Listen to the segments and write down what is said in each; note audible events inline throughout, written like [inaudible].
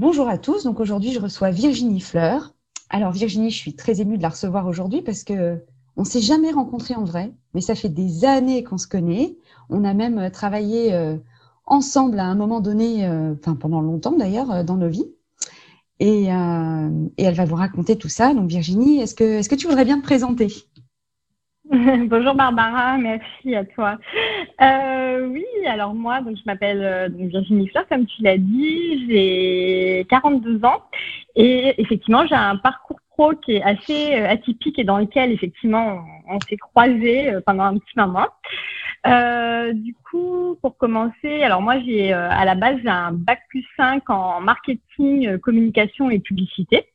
Bonjour à tous. Donc aujourd'hui, je reçois Virginie Fleur. Alors Virginie, je suis très émue de la recevoir aujourd'hui parce que on s'est jamais rencontrés en vrai, mais ça fait des années qu'on se connaît. On a même euh, travaillé euh, ensemble à un moment donné, euh, enfin pendant longtemps d'ailleurs, dans nos vies. Et, et, elle va vous raconter tout ça. Donc Virginie, est-ce que, est-ce que tu voudrais bien te présenter? [laughs] Bonjour Barbara, merci à toi. Euh, oui, alors moi, donc je m'appelle euh, Virginie Fleur, comme tu l'as dit, j'ai 42 ans et effectivement j'ai un parcours pro qui est assez euh, atypique et dans lequel effectivement on, s'est croisés pendant un petit moment. du coup, pour commencer, alors moi j'ai à la base un bac plus 5 en marketing, communication et publicité.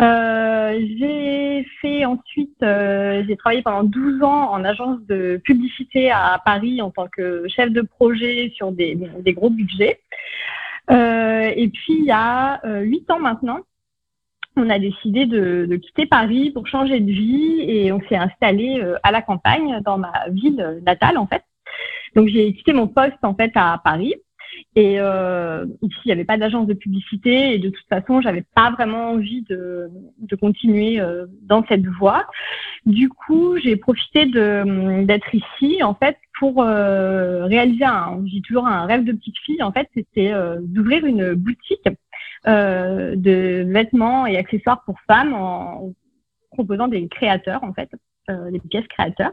Euh, j'ai fait ensuite, euh, j'ai travaillé pendant 12 ans en agence de publicité à Paris en tant que chef de projet sur des, des gros budgets. Euh, et puis il y a 8 ans maintenant, on a décidé de, de, quitter Paris pour changer de vie et on s'est installé à la campagne dans ma ville natale en fait. Donc j'ai quitté mon poste en fait à Paris et euh, ici, il n'y avait pas d'agence de publicité et de toute façon, j'avais pas vraiment envie de, de continuer euh, dans cette voie. Du coup, j'ai profité d'être ici en fait pour euh, réaliser un, j'ai toujours un rêve de petite fille en fait, c'était euh, d'ouvrir une boutique euh, de vêtements et accessoires pour femmes en proposant des créateurs en fait, euh, des pièces créateurs.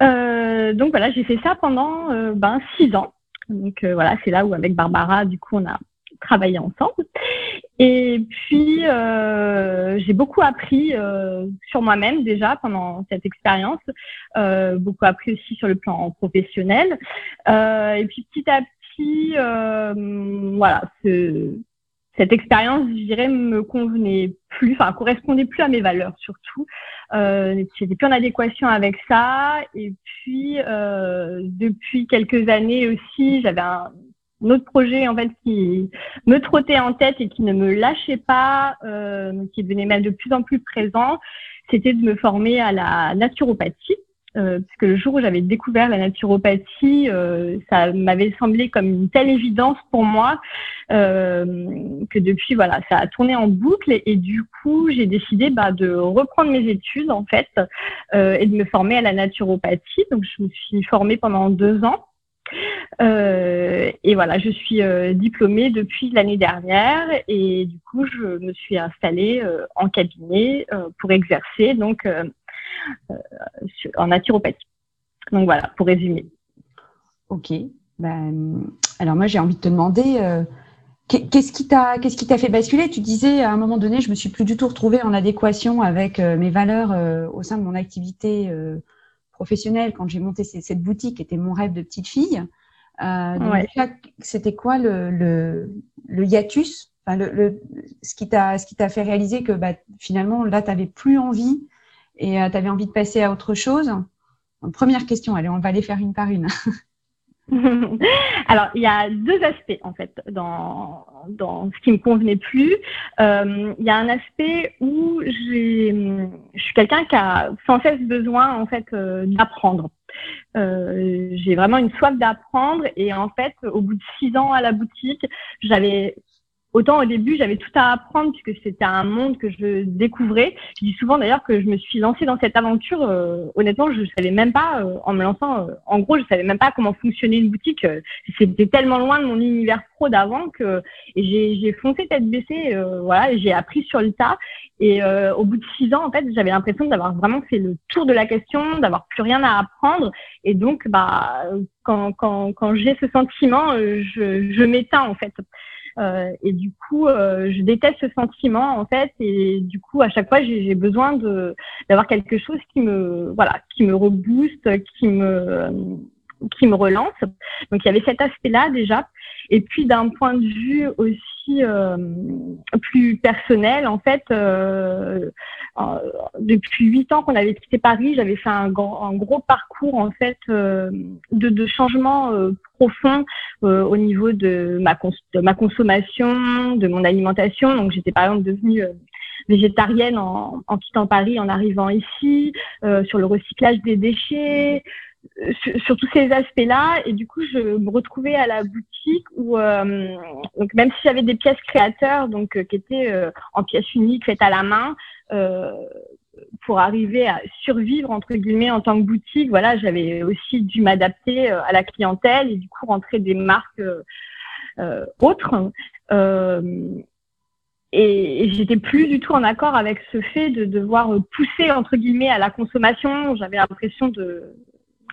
donc voilà, j'ai fait ça pendant ben six ans. Donc euh, voilà, c'est là où avec Barbara, du coup, on a travaillé ensemble. Et puis, euh, j'ai beaucoup appris euh, sur moi-même déjà pendant cette expérience, beaucoup appris aussi sur le plan professionnel. et puis petit à petit, voilà, cette expérience, je dirais, me convenait plus, enfin, correspondait plus à mes valeurs surtout. Euh, J'étais plus en adéquation avec ça. Et puis, euh, depuis quelques années aussi, j'avais un, autre projet en fait qui me trottait en tête et qui ne me lâchait pas, euh, qui devenait même de plus en plus présent. C'était de me former à la naturopathie. Euh, parce que le jour où j'avais découvert la naturopathie, euh, ça m'avait semblé comme une telle évidence pour moi euh, que depuis voilà, ça a tourné en boucle et, du coup j'ai décidé bah, de reprendre mes études en fait euh, et de me former à la naturopathie. Donc je me suis formée pendant deux ans. Euh, et voilà, je suis diplômée depuis l'année dernière et du coup, je me suis installée en cabinet pour exercer donc euh, en naturopathie. Donc voilà, pour résumer. Ok. Ben, alors moi, j'ai envie de te demander, euh, qu'est-ce qui t'a fait basculer? Tu disais à un moment donné, je me suis plus du tout retrouvée en adéquation avec euh, mes valeurs au sein de mon activité professionnelle quand j'ai monté cette boutique, qui était mon rêve de petite fille. C'était quoi le, le, hiatus? Enfin, le, ce qui t'a ce qui t'a fait réaliser que bah, finalement là, tu n'avais plus envie et euh, tu avais envie de passer à autre chose? Première question, allez, on va les faire une par une. [laughs] [laughs] Alors, il y a deux aspects en fait dans, dans ce qui me convenait plus. Euh, il y a un aspect où je suis quelqu'un qui a sans cesse besoin en fait euh, d'apprendre. j'ai vraiment une soif d'apprendre et en fait, au bout de six ans à la boutique, j'avais Autant au début, j'avais tout à apprendre puisque c'était un monde que je découvrais. Je dis souvent d'ailleurs que je me suis lancée dans cette aventure. Euh, honnêtement, je savais même pas, euh, en me lançant, euh, en gros, je savais même pas comment fonctionnait une boutique. c'était tellement loin de mon univers pro d'avant que j'ai foncé tête baissée. voilà, j'ai appris sur le tas. Et au bout de six ans, en fait, j'avais l'impression d'avoir vraiment fait le tour de la question, d'avoir plus rien à apprendre. Et donc, bah, quand, quand, quand j'ai ce sentiment, je, je m'éteins en fait. Euh, et du coup, euh, je déteste ce sentiment en fait. Et du coup, à chaque fois, j'ai besoin de d'avoir quelque chose qui me voilà, qui me rebooste, qui me qui me relance. Donc il y avait cet aspect-là déjà. Et puis d'un point de vue aussi euh, plus personnel, en fait, euh, euh, depuis huit ans qu'on avait quitté Paris, j'avais fait un, un, gros parcours en fait de, de changement profond au niveau de ma, de ma consommation, de mon alimentation. Donc j'étais par exemple devenue végétarienne en, en, quittant Paris, en arrivant ici, sur le recyclage des déchets, sur, tous ces aspects-là. Et du coup, je me retrouvais à la boutique où, euh, donc même si j'avais des pièces créateurs, donc qui étaient en pièces uniques faites à la main, pour arriver à survivre entre guillemets en tant que boutique, voilà, j'avais aussi dû m'adapter à la clientèle et du coup rentrer des marques autres. Et, j'étais plus du tout en accord avec ce fait de devoir pousser entre guillemets à la consommation. J'avais l'impression de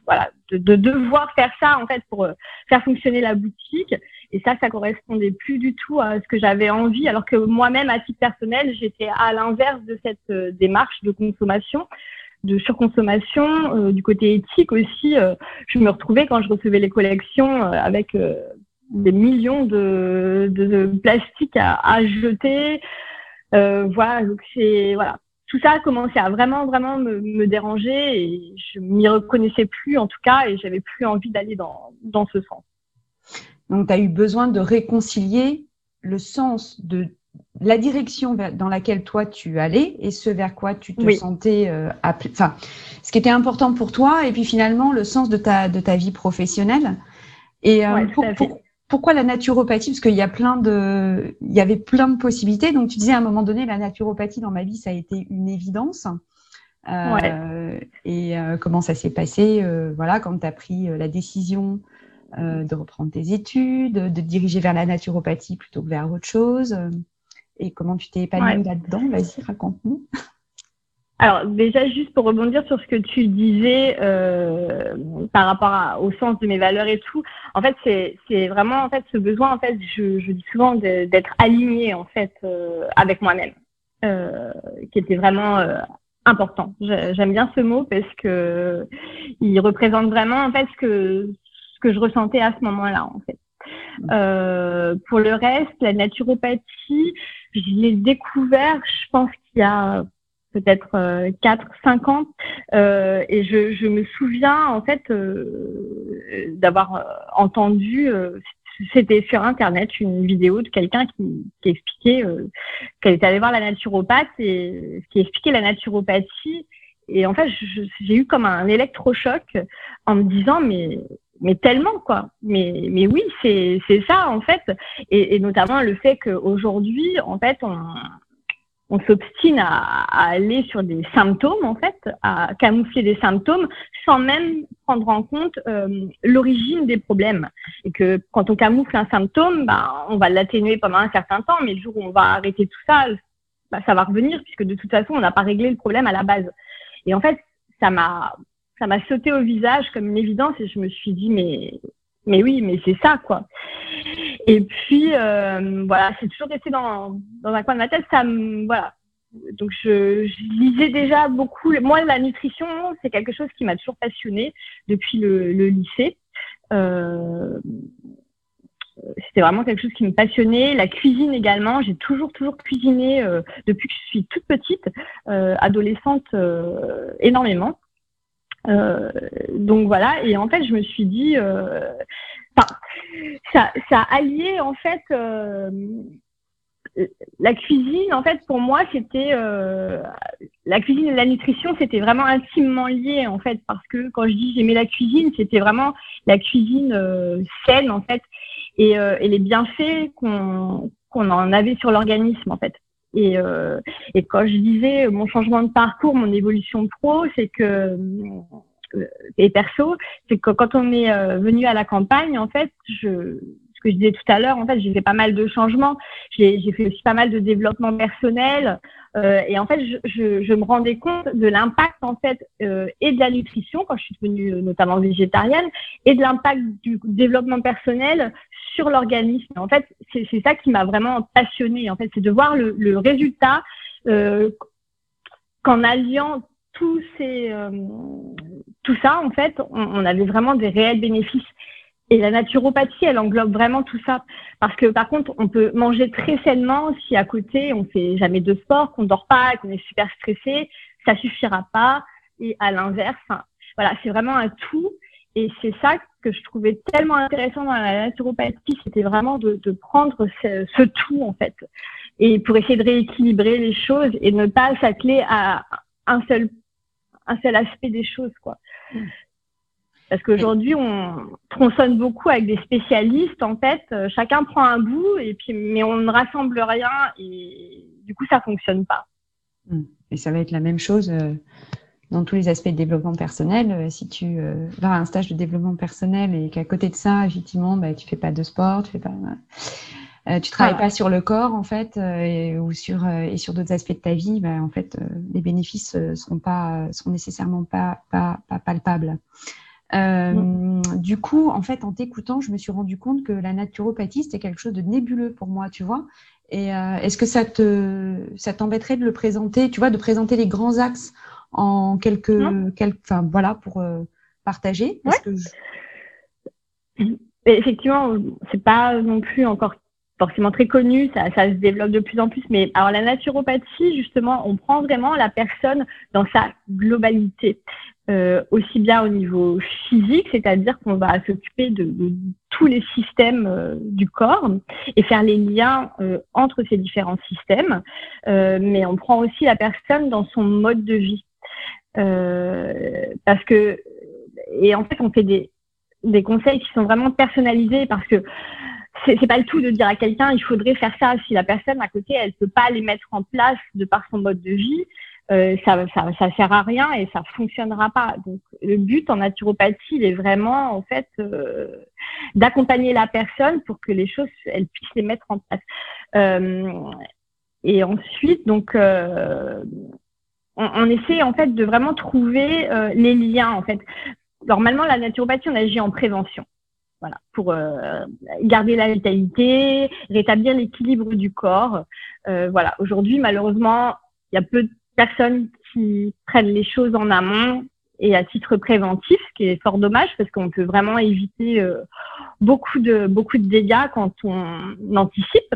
voilà de, devoir faire ça en fait pour euh, faire fonctionner la boutique. Et ça, ça correspondait plus du tout à ce que j'avais envie. Alors que moi-même, à titre personnel, j'étais à l'inverse de cette euh, démarche de consommation de surconsommation, euh, du côté éthique aussi, je me retrouvais quand je recevais les collections avec des millions de, de, plastique à, à jeter. Euh, voilà, donc c'est voilà, tout ça a commencé à vraiment vraiment me, me déranger et je m'y reconnaissais plus en tout cas et j'avais plus envie d'aller dans, dans ce sens. Donc tu as eu besoin de réconcilier le sens de la direction dans laquelle toi tu allais et ce vers quoi tu te sentais euh, appelé, enfin ce qui était important pour toi et puis finalement le sens de ta de ta vie professionnelle. Et euh, pour, pourquoi la naturopathie Parce qu'il y a plein de, il y avait plein de possibilités. Donc tu disais à un moment donné, la naturopathie dans ma vie, ça a été une évidence. Euh, et euh, comment ça s'est passé euh, Voilà, quand tu as pris la décision de reprendre tes études, de diriger vers la naturopathie plutôt que vers autre chose. et comment tu t'es épanouie là-dedans? Vas-y, raconte-nous. Alors déjà juste pour rebondir sur ce que tu disais euh, par rapport au sens de mes valeurs et tout, en fait c'est vraiment en fait ce besoin en fait je, je dis souvent d'être aligné en fait euh, avec moi-même, euh, qui était vraiment euh, important. J'aime bien ce mot parce que il représente vraiment en fait ce que ce que je ressentais à ce moment-là en fait. Euh, pour le reste, la naturopathie, je l'ai découvert, je pense qu'il y a peut-être euh, 4, 5 ans. Euh, et je, je, me souviens en fait euh, d'avoir euh, entendu, euh, c'était sur Internet, une vidéo de quelqu'un qui, qui, expliquait qu'elle était allée voir la naturopathe et qui expliquait la naturopathie. Et en fait, j'ai eu comme un électrochoc en me disant, mais mais tellement quoi. Mais mais oui, c'est c'est ça en fait, et, et notamment le fait qu'aujourd'hui, en fait, on on s'obstine à, aller sur des symptômes, en fait, à camoufler des symptômes sans même prendre en compte euh, l'origine des problèmes. Et que quand on camoufle un symptôme, ben, on va l'atténuer pendant un certain temps, mais le jour où on va arrêter tout ça, ben, ça va revenir, puisque de toute façon, on n'a pas réglé le problème à la base. Et en fait, ça m'a ça m'a sauté au visage comme une évidence et je me suis dit mais mais oui, mais c'est ça, quoi. Et puis, euh, voilà, c'est toujours resté dans, un coin de ma tête. Ça voilà. Donc, je, lisais déjà beaucoup. Moi, la nutrition, c'est quelque chose qui m'a toujours passionnée depuis le, lycée. Euh, c'était vraiment quelque chose qui me passionnait. La cuisine également. J'ai toujours, toujours cuisiné euh, depuis que je suis toute petite, adolescente, énormément. Euh, donc voilà, et en fait, je me suis dit, euh, ça, ça alliait en fait euh, la cuisine. En fait, pour moi, c'était la cuisine et la nutrition, c'était vraiment intimement lié en fait, parce que quand je dis j'aimais la cuisine, c'était vraiment la cuisine saine en fait, et, et les bienfaits qu'on qu'on en avait sur l'organisme en fait. Et, euh, et quand je disais mon changement de parcours, mon évolution pro, c'est que euh, et perso, c'est que quand on est euh, venu à la campagne, en fait, je, ce que je disais tout à l'heure, en fait, j'ai fait pas mal de changements. J'ai fait aussi pas mal de développement personnel. Euh, et en fait, je, je, je, me rendais compte de l'impact en fait euh, et de la nutrition quand je suis devenue notamment végétarienne et de l'impact du développement personnel sur l'organisme. En fait, c'est ça qui m'a vraiment passionnée. En fait, c'est de voir le, le résultat euh, qu'en alliant tous ces, euh, tout ça, en fait, on, on, avait vraiment des réels bénéfices. Et la naturopathie, elle englobe vraiment tout ça. Parce que par contre, on peut manger très sainement si à côté on fait jamais de sport, qu'on dort pas, qu'on est super stressé, ça suffira pas. Et à l'inverse, voilà, c'est vraiment un tout. Et c'est ça que je trouvais tellement intéressant dans la naturopathie, c'était vraiment de, de prendre ce, ce, tout en fait, et pour essayer de rééquilibrer les choses et ne pas s'atteler à un seul un seul aspect des choses quoi. Parce qu'aujourd'hui, on tronçonne beaucoup avec des spécialistes. En fait, chacun prend un bout et puis, mais on ne rassemble rien et du coup, ça fonctionne pas. Hmm. Et ça va être la même chose dans tous les aspects de développement personnel. Euh, si tu euh, vas à un stage de développement personnel et qu'à côté de ça, effectivement, bah, tu fais pas de sport, tu fais pas, euh, tu travailles pas sur le corps en fait, et, ou sur et sur d'autres aspects de ta vie, bah, en fait, les bénéfices sont pas, sont nécessairement pas pas, pas palpables. Mm. Du coup, en fait, en t'écoutant, je me suis rendu compte que la naturopathie c'était quelque chose de nébuleux pour moi, tu vois. Et est-ce que ça te ça t'embêterait de le présenter, tu vois, de présenter les grands axes en quelques, quelques enfin voilà, pour euh, partager? Parce que Effectivement, c'est pas non plus encore forcément très connu, ça, ça, se développe de plus en plus. Mais alors la naturopathie, justement, on prend vraiment la personne dans sa globalité, euh, aussi bien au niveau physique, c'est-à-dire qu'on va s'occuper de, de, tous les systèmes euh, du corps et faire les liens euh, entre ces différents systèmes. Euh, mais on prend aussi la personne dans son mode de vie. Euh, parce que, et en fait, on fait des, des conseils qui sont vraiment personnalisés parce que c'est pas le tout de dire à quelqu'un il faudrait faire ça si la personne à côté elle peut pas les mettre en place de par son mode de vie euh, ça, ça ça sert à rien et ça fonctionnera pas donc le but en naturopathie il est vraiment en fait euh, d'accompagner la personne pour que les choses elle puisse les mettre en place euh, et ensuite donc euh, on, essaie en fait de vraiment trouver euh, les liens en fait. Normalement, la naturopathie, on agit en prévention. Voilà, pour euh, garder la vitalité, rétablir l'équilibre du corps. Euh, voilà, aujourd'hui, malheureusement, il y a peu de personnes qui prennent les choses en amont et à titre préventif, ce qui est fort dommage parce qu'on peut vraiment éviter beaucoup de beaucoup de dégâts quand on anticipe.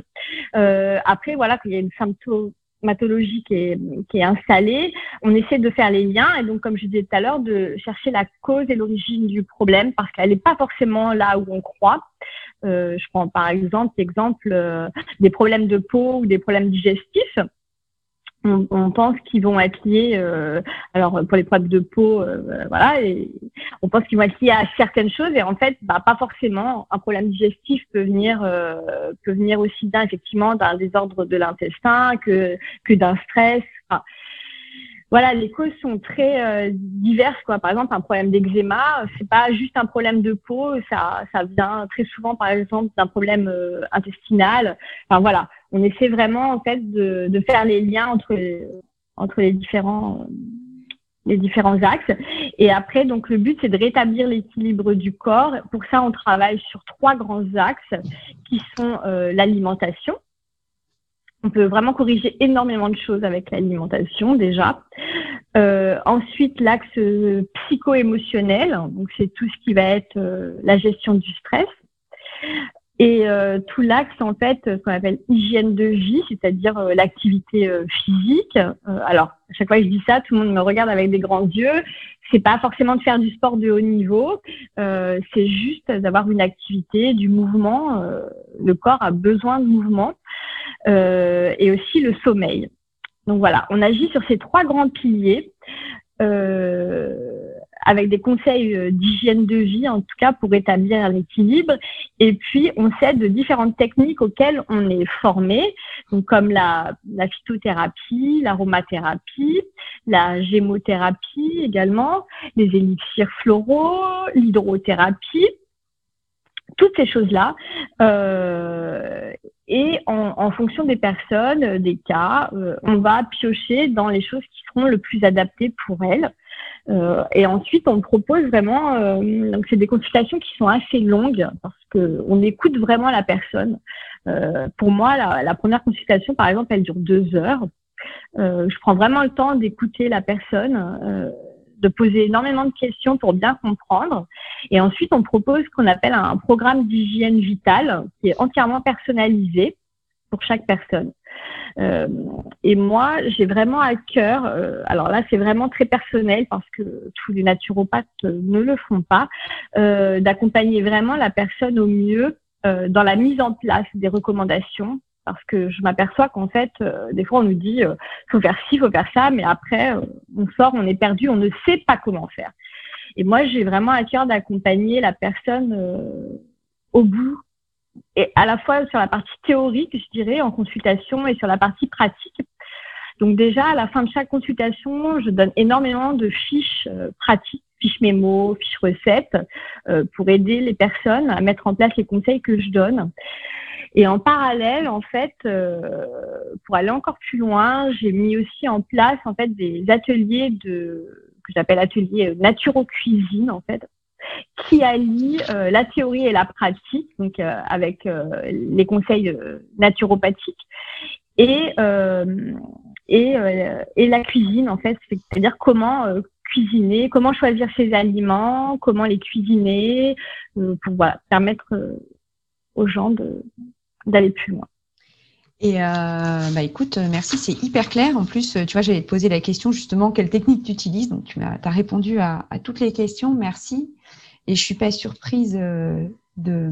après, voilà, qu'il y a une symptôme qui est, installée, on essaie de faire les liens et donc, comme je disais tout à l'heure, de chercher la cause et l'origine du problème parce qu'elle n'est pas forcément là où on croit. Euh, je prends par exemple euh, des problèmes de peau ou des problèmes digestifs on, pense qu'ils vont être liés, euh, alors pour les problèmes de peau, euh, voilà, et on pense qu'ils vont être liés à certaines choses et en fait, bah, pas forcément. Un problème digestif peut venir, euh, peut venir aussi bien effectivement d'un désordre de l'intestin que que d'un stress. Voilà, les causes sont très euh, diverses. Quoi. Par exemple, un problème d'eczéma, c'est pas juste un problème de peau, ça, ça vient très souvent, par exemple, d'un problème euh, intestinal. Enfin voilà, on essaie vraiment en fait de, faire les liens entre les, entre les différents les différents axes. Et après, donc le but c'est de rétablir l'équilibre du corps. Pour ça, on travaille sur trois grands axes qui sont euh, l'alimentation, on peut vraiment corriger énormément de choses avec l'alimentation déjà. Euh, ensuite, l'axe psycho-émotionnel, donc c'est tout ce qui va être euh, la gestion du stress. Et euh, tout l'axe, en fait, ce qu'on appelle hygiène de vie, c'est-à-dire l'activité physique. alors, à chaque fois que je dis ça, tout le monde me regarde avec des grands yeux. C'est pas forcément de faire du sport de haut niveau, c'est juste d'avoir une activité, du mouvement. le corps a besoin de mouvement. Euh, et aussi le sommeil. Donc voilà, on agit sur ces trois grands piliers euh, avec des conseils euh, d'hygiène de vie, en tout cas pour établir l'équilibre. Et puis, on sait de différentes techniques auxquelles on est formé, donc comme la, la phytothérapie, l'aromathérapie, la gémothérapie également, les élixirs floraux, l'hydrothérapie toutes ces choses-là. Euh, et en, en, fonction des personnes, des cas, euh, on va piocher dans les choses qui seront le plus adaptées pour elles. Euh, et ensuite, on propose vraiment, euh, donc c'est des consultations qui sont assez longues parce que on écoute vraiment la personne. pour moi, la, la, première consultation, par exemple, elle dure deux heures. je prends vraiment le temps d'écouter la personne de poser énormément de questions pour bien comprendre. Et ensuite, on propose ce qu'on appelle un programme d'hygiène vitale qui est entièrement personnalisé pour chaque personne. Euh, et moi, j'ai vraiment à cœur, euh, alors là, c'est vraiment très personnel parce que tous les naturopathes ne le font pas, euh, d'accompagner vraiment la personne au mieux dans la mise en place des recommandations parce que je m'aperçois qu'en fait, euh, des fois, on nous dit euh, faut faire ci, faut faire ça, mais après, euh, on sort, on est perdu, on ne sait pas comment faire. Et moi, j'ai vraiment à cœur d'accompagner la personne au bout et à la fois sur la partie théorique, je dirais, en consultation et sur la partie pratique. Donc déjà, à la fin de chaque consultation, je donne énormément de fiches euh, pratiques, fiches mémo, fiches recettes, euh, pour aider les personnes à mettre en place les conseils que je donne. Et en parallèle, en fait, euh, pour aller encore plus loin, j'ai mis aussi en place en fait des ateliers de que j'appelle ateliers naturo-cuisine en fait, qui allie euh, la théorie et la pratique, donc euh, avec euh, les conseils naturopathiques et et, et la cuisine en fait, c'est-à-dire comment cuisiner, comment choisir ses aliments, comment les cuisiner, pour voilà, permettre aux gens d'aller plus loin. Et bah écoute, merci, c'est hyper clair. En plus, tu vois, j'allais te poser la question justement, quelle technique tu utilises. Donc, tu as, répondu à, toutes les questions. Merci. Et je suis pas surprise euh, de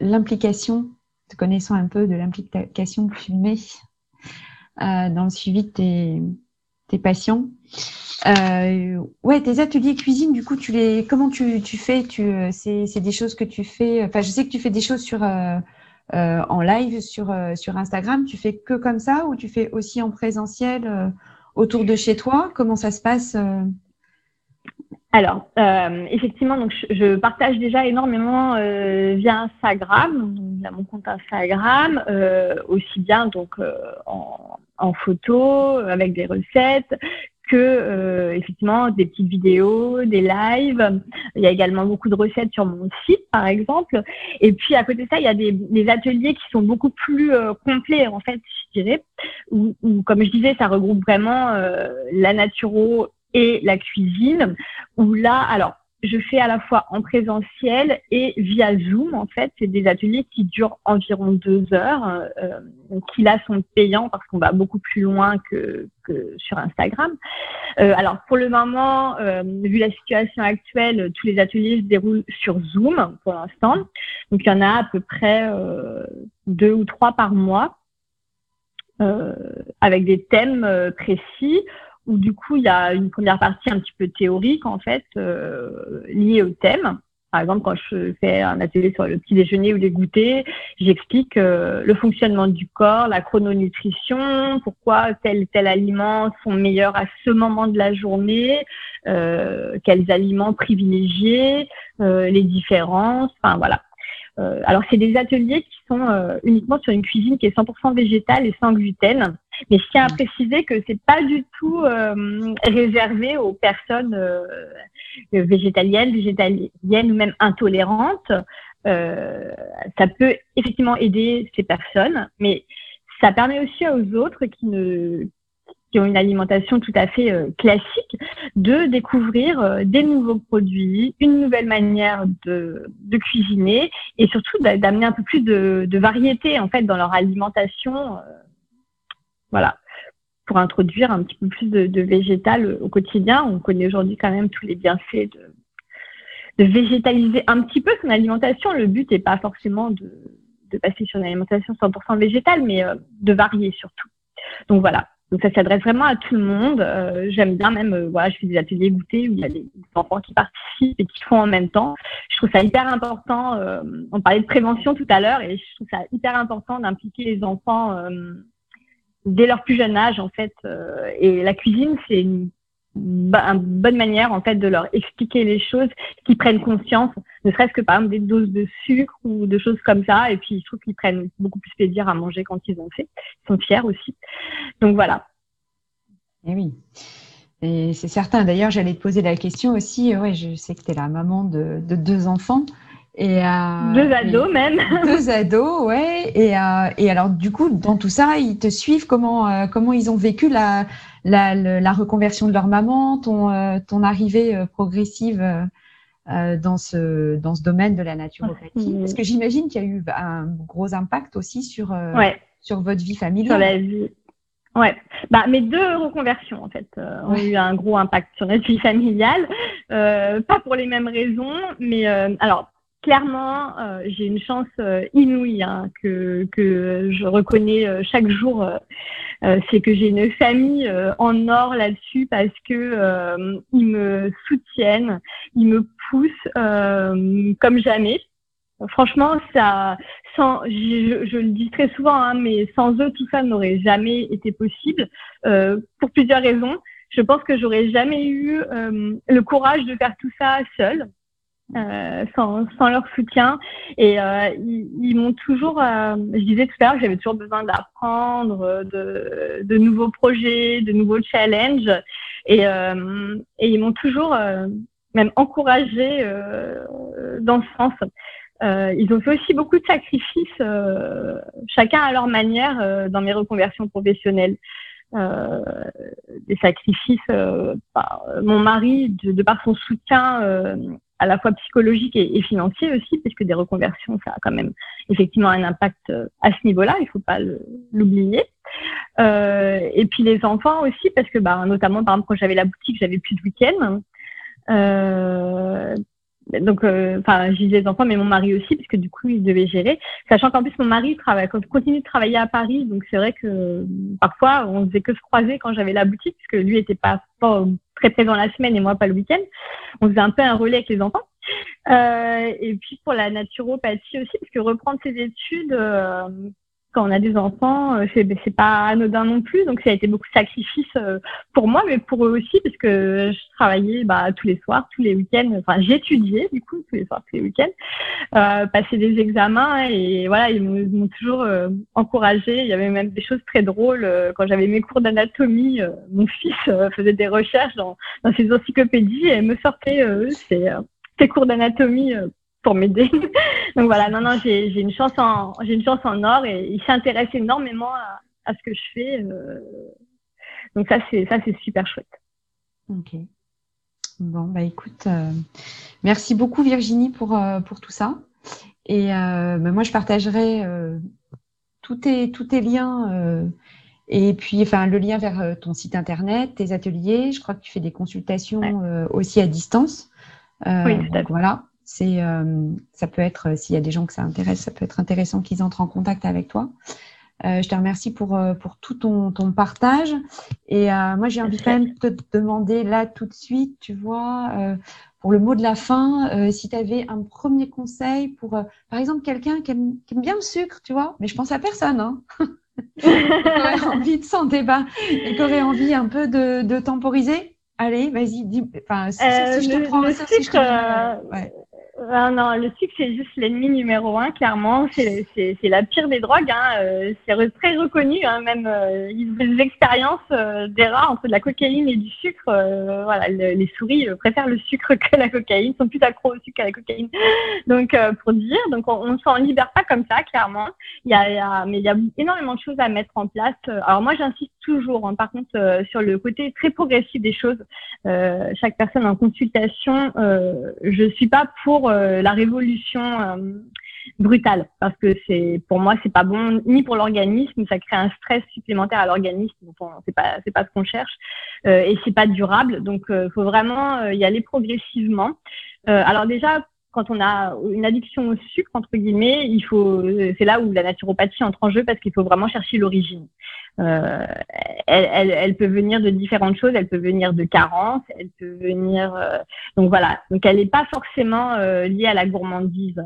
l'implication, te connaissant un peu, de l'implication que tu mets euh, dans le suivi de tes, tes patients. Euh, ouais, tes ateliers cuisine, du coup, tu les, comment tu, tu fais? Tu, euh, c'est des choses que tu fais. Enfin, je sais que tu fais des choses sur euh, euh en live sur sur Instagram. Tu fais que comme ça ou tu fais aussi en présentiel autour de chez toi? Comment ça se passe alors, euh, effectivement, je, partage déjà énormément euh, via Instagram, via mon compte Instagram, euh, aussi bien donc en, photo avec des recettes que effectivement des petites vidéos, des lives. Il y a également beaucoup de recettes sur mon site, par exemple. Et puis à côté de ça, il y a des, des ateliers qui sont beaucoup plus complets, en fait, je dirais, où, comme je disais, ça regroupe vraiment la naturo et la cuisine, où là, alors, je fais à la fois en présentiel et via Zoom. En fait, c'est des ateliers qui durent environ deux heures, euh, qui là sont payants parce qu'on va beaucoup plus loin que, que sur Instagram. Euh, alors pour le moment, euh, vu la situation actuelle, tous les ateliers se déroulent sur Zoom pour l'instant. Donc il y en a à peu près euh, deux ou trois par mois, euh, avec des thèmes euh, précis où du coup il y a une première partie un petit peu théorique en fait euh, liée au thème. Par exemple, quand je fais un atelier sur le petit déjeuner ou les goûters, j'explique euh, le fonctionnement du corps, la chrononutrition, pourquoi tel tel aliment sont meilleurs à ce moment de la journée, euh, quels aliments privilégier, euh, les différences, enfin voilà. Euh, alors c'est des ateliers qui sont euh, uniquement sur une cuisine qui est 100% végétale et sans gluten. Mais je tiens à préciser que c'est pas du tout euh, réservé aux personnes euh, végétaliennes, végétaliennes ou même intolérantes. Euh, ça peut effectivement aider ces personnes, mais ça permet aussi aux autres qui ne qui ont une alimentation tout à fait classique, de découvrir des nouveaux produits, une nouvelle manière de, de cuisiner et surtout d'amener un peu plus de, de, variété en fait dans leur alimentation voilà, pour introduire un petit peu plus de, végétal au quotidien. On connaît aujourd'hui quand même tous les bienfaits de, végétaliser un petit peu son alimentation. Le but n'est pas forcément de, passer sur une alimentation 100% végétale, mais euh, de varier surtout. Donc voilà. Donc ça s'adresse vraiment à tout le monde. Euh, j'aime bien même, euh, voilà, je fais des ateliers goûtés où il y a des enfants qui participent et qui font en même temps. Je trouve ça hyper important. on parlait de prévention tout à l'heure et je trouve ça hyper important d'impliquer les enfants dès leur plus jeune âge en fait. Euh, et la cuisine, c'est une, bonne manière en fait de leur expliquer les choses, qu'ils prennent conscience, ne serait-ce que par exemple des doses de sucre ou de choses comme ça. Et puis je trouve qu'ils prennent beaucoup plus plaisir à manger quand ils ont fait. Ils sont fiers aussi. Donc voilà. Et eh oui. Et c'est certain. D'ailleurs, j'allais te poser la question aussi. Ouais, je sais que tu es la maman de deux enfants. Et, euh, deux ados même. [laughs] Deux ados, ouais. Et, euh, et, alors, du coup, dans tout ça, ils te suivent comment, euh, comment ils ont vécu la, la, la, reconversion de leur maman, ton, euh, ton arrivée euh, progressive dans, ce, dans ce domaine de la naturopathie. Parce que j'imagine qu'il y a eu un gros impact aussi sur, sur votre vie familiale. Sur la vie. Ouais, bah mes deux reconversions en fait ont eu un gros impact sur notre vie familiale, pas pour les mêmes raisons, mais alors clairement, euh, j'ai une chance euh, inouïe hein, que, que je reconnais euh, chaque jour c'est que j'ai une famille en or là-dessus parce que ils me soutiennent, ils me poussent comme jamais. Franchement, ça, sans, je, le dis très souvent, hein, mais sans eux, tout ça n'aurait jamais été possible pour plusieurs raisons. Je pense que j'aurais jamais eu le courage de faire tout ça seule. Euh, sans, sans, leur soutien. Et euh, ils, ils m'ont toujours, euh, je disais tout à l'heure, j'avais toujours besoin d'apprendre, de, de, nouveaux projets, de nouveaux challenges. Et, euh, et ils m'ont toujours même encouragé dans ce sens. ils ont fait aussi beaucoup de sacrifices, chacun à leur manière, dans mes reconversions professionnelles. Euh, des sacrifices. Euh, par, mon mari, de, de, par son soutien euh, à la fois psychologique et, financier aussi, puisque des reconversions, ça a quand même effectivement un impact euh, à ce niveau-là, il ne faut pas l'oublier. Euh, et puis les enfants aussi, parce que bah, notamment, par exemple, quand j'avais la boutique, j'avais plus de week-end. Euh, donc, euh, enfin, j'ai les enfants, mais mon mari aussi, puisque du coup, il devait gérer. Sachant qu'en plus, mon mari travaille, continue de travailler à Paris, donc c'est vrai que parfois, on faisait que se croiser quand j'avais la boutique, puisque lui était pas, très présent la semaine et moi pas le week-end. On faisait un peu un relais avec les enfants. Euh, et puis pour la naturopathie aussi, parce que reprendre ses études, euh, on a des enfants, euh, c'est c'est pas anodin non plus. Donc ça a été beaucoup de sacrifices euh, pour moi, mais pour eux aussi, parce que je travaillais bah, tous les soirs, tous les week-ends. Enfin, j'étudiais du coup tous les soirs, tous les week-ends, euh, passer des examens et voilà, ils m'ont toujours euh, encouragé. Il y avait même des choses très drôles quand j'avais mes cours d'anatomie. mon fils faisait des recherches dans, ses encyclopédies et me sortait ses cours d'anatomie pour m'aider. [laughs] Donc voilà, non, non, j'ai une chance en j'ai une chance en or et il s'intéresse énormément à, à, ce que je fais. Euh. donc ça c'est ça c'est super chouette. Ok. Bon bah écoute, euh, merci beaucoup Virginie pour euh, pour tout ça. Et bah, moi je partagerai tous tes tous tes liens. Et puis, enfin, le lien vers ton site internet, tes ateliers. Je crois que tu fais des consultations aussi à distance. oui, donc, voilà. C'est, euh, ça peut être, euh, s'il y a des gens que ça intéresse, ça peut être intéressant qu'ils entrent en contact avec toi. Euh, je te remercie pour, pour tout ton, ton partage. Et moi, j'ai envie quand même de te demander là tout de suite, tu vois, pour le mot de la fin, si tu avais un premier conseil pour, par exemple, quelqu'un qui aime, qui aime, bien le sucre, tu vois, mais je pense à personne, hein [laughs] qui aurait envie de s'en débat et qui aurait envie un peu de, de temporiser. Allez, vas-y, dis. Enfin, si, je te prends ça, si je te ouais. Ah non, le sucre, c'est juste l'ennemi numéro un, clairement. C'est la pire des drogues. Hein. Euh, c'est très reconnu. Hein. Même euh, des expériences euh, des rats entre de la cocaïne et du sucre. Euh, voilà, les souris préfèrent le sucre que la cocaïne, sont plus accros au sucre qu'à la cocaïne. Donc, pour dire, donc on, ne s'en libère pas comme ça, clairement. Il y a, mais il y a énormément de choses à mettre en place. Alors moi, j'insiste toujours, hein, par contre, sur le côté très progressif des choses. chaque personne en consultation, je suis pas pour euh, la révolution euh, brutale parce que c'est pour moi c'est pas bon ni pour l'organisme ça crée un stress supplémentaire à l'organisme donc c'est pas c'est pas ce qu'on cherche euh, et c'est pas durable donc il faut vraiment y aller progressivement alors déjà quand on a une addiction au sucre, entre guillemets, il faut, c'est là où la naturopathie entre en jeu parce qu'il faut vraiment chercher l'origine. Euh, elle, elle, elle, peut venir de différentes choses, elle peut venir de carences, elle peut venir, euh, donc voilà. Donc elle n'est pas forcément euh, liée à la gourmandise.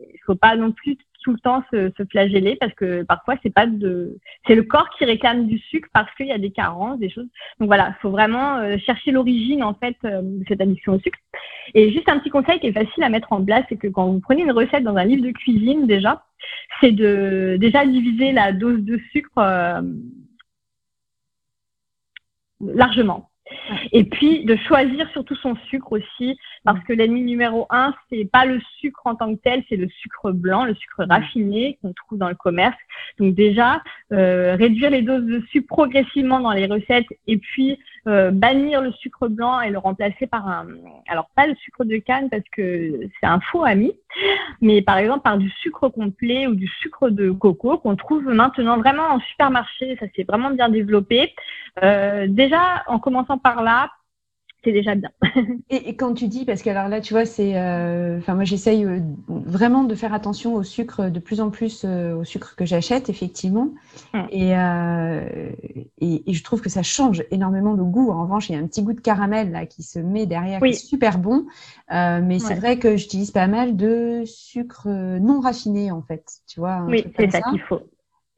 Il faut pas non plus tout le temps se, se flageller parce que parfois c'est pas de c'est le corps qui réclame du sucre parce qu'il y a des carences des choses. Donc voilà faut vraiment euh, chercher l'origine en fait euh, de cette addiction au sucre. Et juste un petit conseil qui est facile à mettre en place c'est que quand vous prenez une recette dans un livre de cuisine déjà c'est de déjà diviser la dose de sucre euh, largement et puis de choisir surtout son sucre aussi, parce que l'ennemi numéro un, c'est pas le sucre en tant que tel, c'est le sucre blanc, le sucre raffiné qu'on trouve dans le commerce. Donc déjà, euh, réduire les doses de sucre progressivement dans les recettes et puis euh, bannir le sucre blanc et le remplacer par un, alors pas le sucre de canne parce que c'est un faux ami, mais par exemple par du sucre complet ou du sucre de coco qu'on trouve maintenant vraiment en supermarché, ça s'est vraiment bien développé. Euh, déjà, en commençant par là, c'est déjà bien. [laughs] et, quand tu dis, parce que alors là, tu vois, c'est, euh, enfin moi j'essaye euh, vraiment de faire attention au sucre, de plus en plus euh, au sucre que j'achète, effectivement, et, et, je trouve que ça change énormément le goût. En revanche, il y a un petit goût de caramel là qui se met derrière, qui est super bon, mais c'est vrai que j'utilise pas mal de sucre non raffiné en fait, tu vois. Oui, c'est ça, qu'il faut.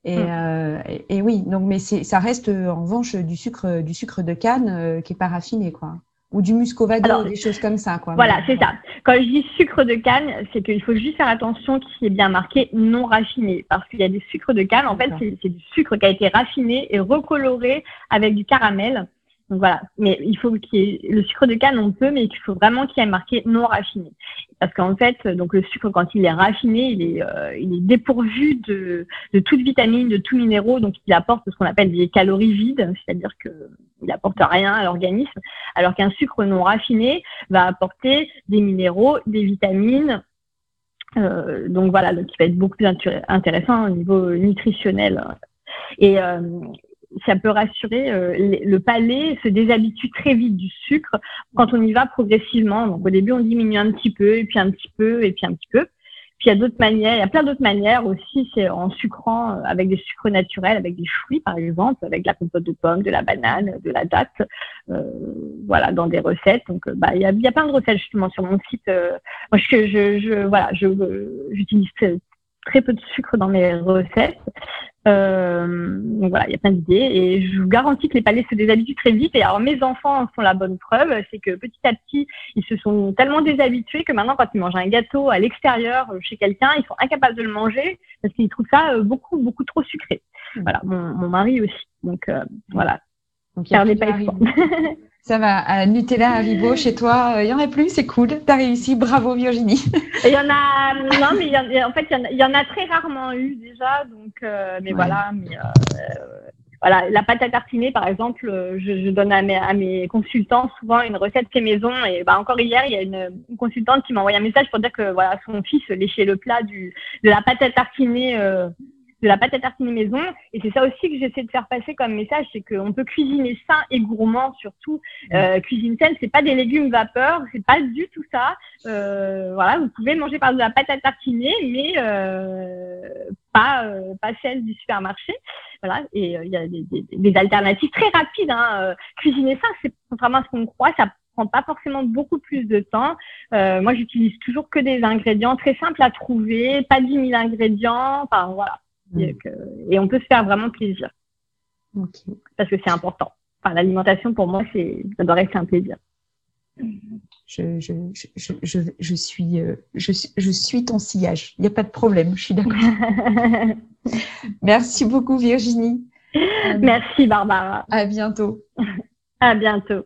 Mm. Et, et, oui, donc mais ça reste en revanche du sucre, du sucre de canne qui est pas raffiné, quoi ou du muscovado, des choses comme ça. Quoi. Voilà, c'est ça. Quand je dis sucre de canne, c'est qu'il faut juste faire attention qu'il est bien marqué non raffiné. Parce qu'il y a des sucres de canne, en fait, c'est du sucre qui a été raffiné et recoloré avec du caramel. Donc voilà, mais il faut qu'il y ait le sucre de canne, on peut, mais il faut vraiment qu'il y ait marqué non raffiné. Parce qu'en fait, donc le sucre, quand il est raffiné, il est, euh, dépourvu de, de toute vitamine, de tout minéraux, donc il apporte ce qu'on appelle des calories vides, c'est-à-dire qu'il apporte rien à l'organisme, alors qu'un sucre non raffiné va apporter des minéraux, des vitamines, euh, donc voilà, donc il va être beaucoup plus intéressant au niveau nutritionnel. Euh, ça peut rassurer. Euh, le palais se déshabitue très vite du sucre quand on y va progressivement. Donc au début, on diminue un petit peu, et puis un petit peu, et puis un petit peu. Puis il y a d'autres manières, il y a plein d'autres manières aussi, c'est en sucrant euh, avec des sucres naturels, avec des fruits par exemple, avec la compote de pommes, de la banane, de la date, euh, voilà, dans des recettes. Donc bah il y a, plein de recettes justement sur mon site. moi je, je, je voilà, je j'utilise très peu de sucre dans mes recettes. Euh, donc voilà, il y a plein d'idées et je vous garantis que les palais se déshabituent très vite. Et alors mes enfants sont la bonne preuve, c'est que petit à petit, ils se sont tellement déshabitués que maintenant, quand ils mangent un gâteau à l'extérieur euh, chez quelqu'un, ils sont incapables de le manger parce qu'ils trouvent ça euh, beaucoup beaucoup trop sucré. Mmh. Voilà, mon, mon mari aussi. Donc voilà, donc, pas [laughs] Ça va, à Nutella Haribo chez toi, il euh, y en a plus, c'est cool, tu as réussi, bravo Virginie. [laughs] Il y en a, non mais y en, fait il y, en a très rarement eu déjà, donc euh, mais voilà, mais euh, voilà, la pâte à tartiner par exemple, je, donne à mes, à mes, consultants souvent une recette fait maison et bah encore hier il y a une, consultante qui m'a envoyé un message pour dire que voilà son fils léchait le plat du de la pâte à tartiner de la pâte à tartiner maison. Et c'est ça aussi que j'essaie de faire passer comme message, c'est qu'on peut cuisiner sain et gourmand surtout. Euh, cuisine saine, c'est pas des légumes vapeur, c'est pas du tout ça. Euh, voilà, vous pouvez manger par de la pâte à tartiner, mais euh, pas euh, pas celle du supermarché. Voilà, et il y a des, des, des, alternatives très rapides. Hein. Cuisiner sain, c'est contrairement à ce qu'on croit, ça prend pas forcément beaucoup plus de temps. moi, j'utilise toujours que des ingrédients très simples à trouver, pas 10 000 ingrédients. Enfin, voilà. Mm. Et, on peut se faire vraiment plaisir. Parce que c'est important. Enfin, l'alimentation, pour moi, c'est, ça doit rester un plaisir. Je, je, je, je, suis, euh, je, je suis ton sillage. Il n'y a pas de problème, je suis d'accord. [laughs] Merci beaucoup, Virginie. Merci, Barbara. À bientôt. À bientôt.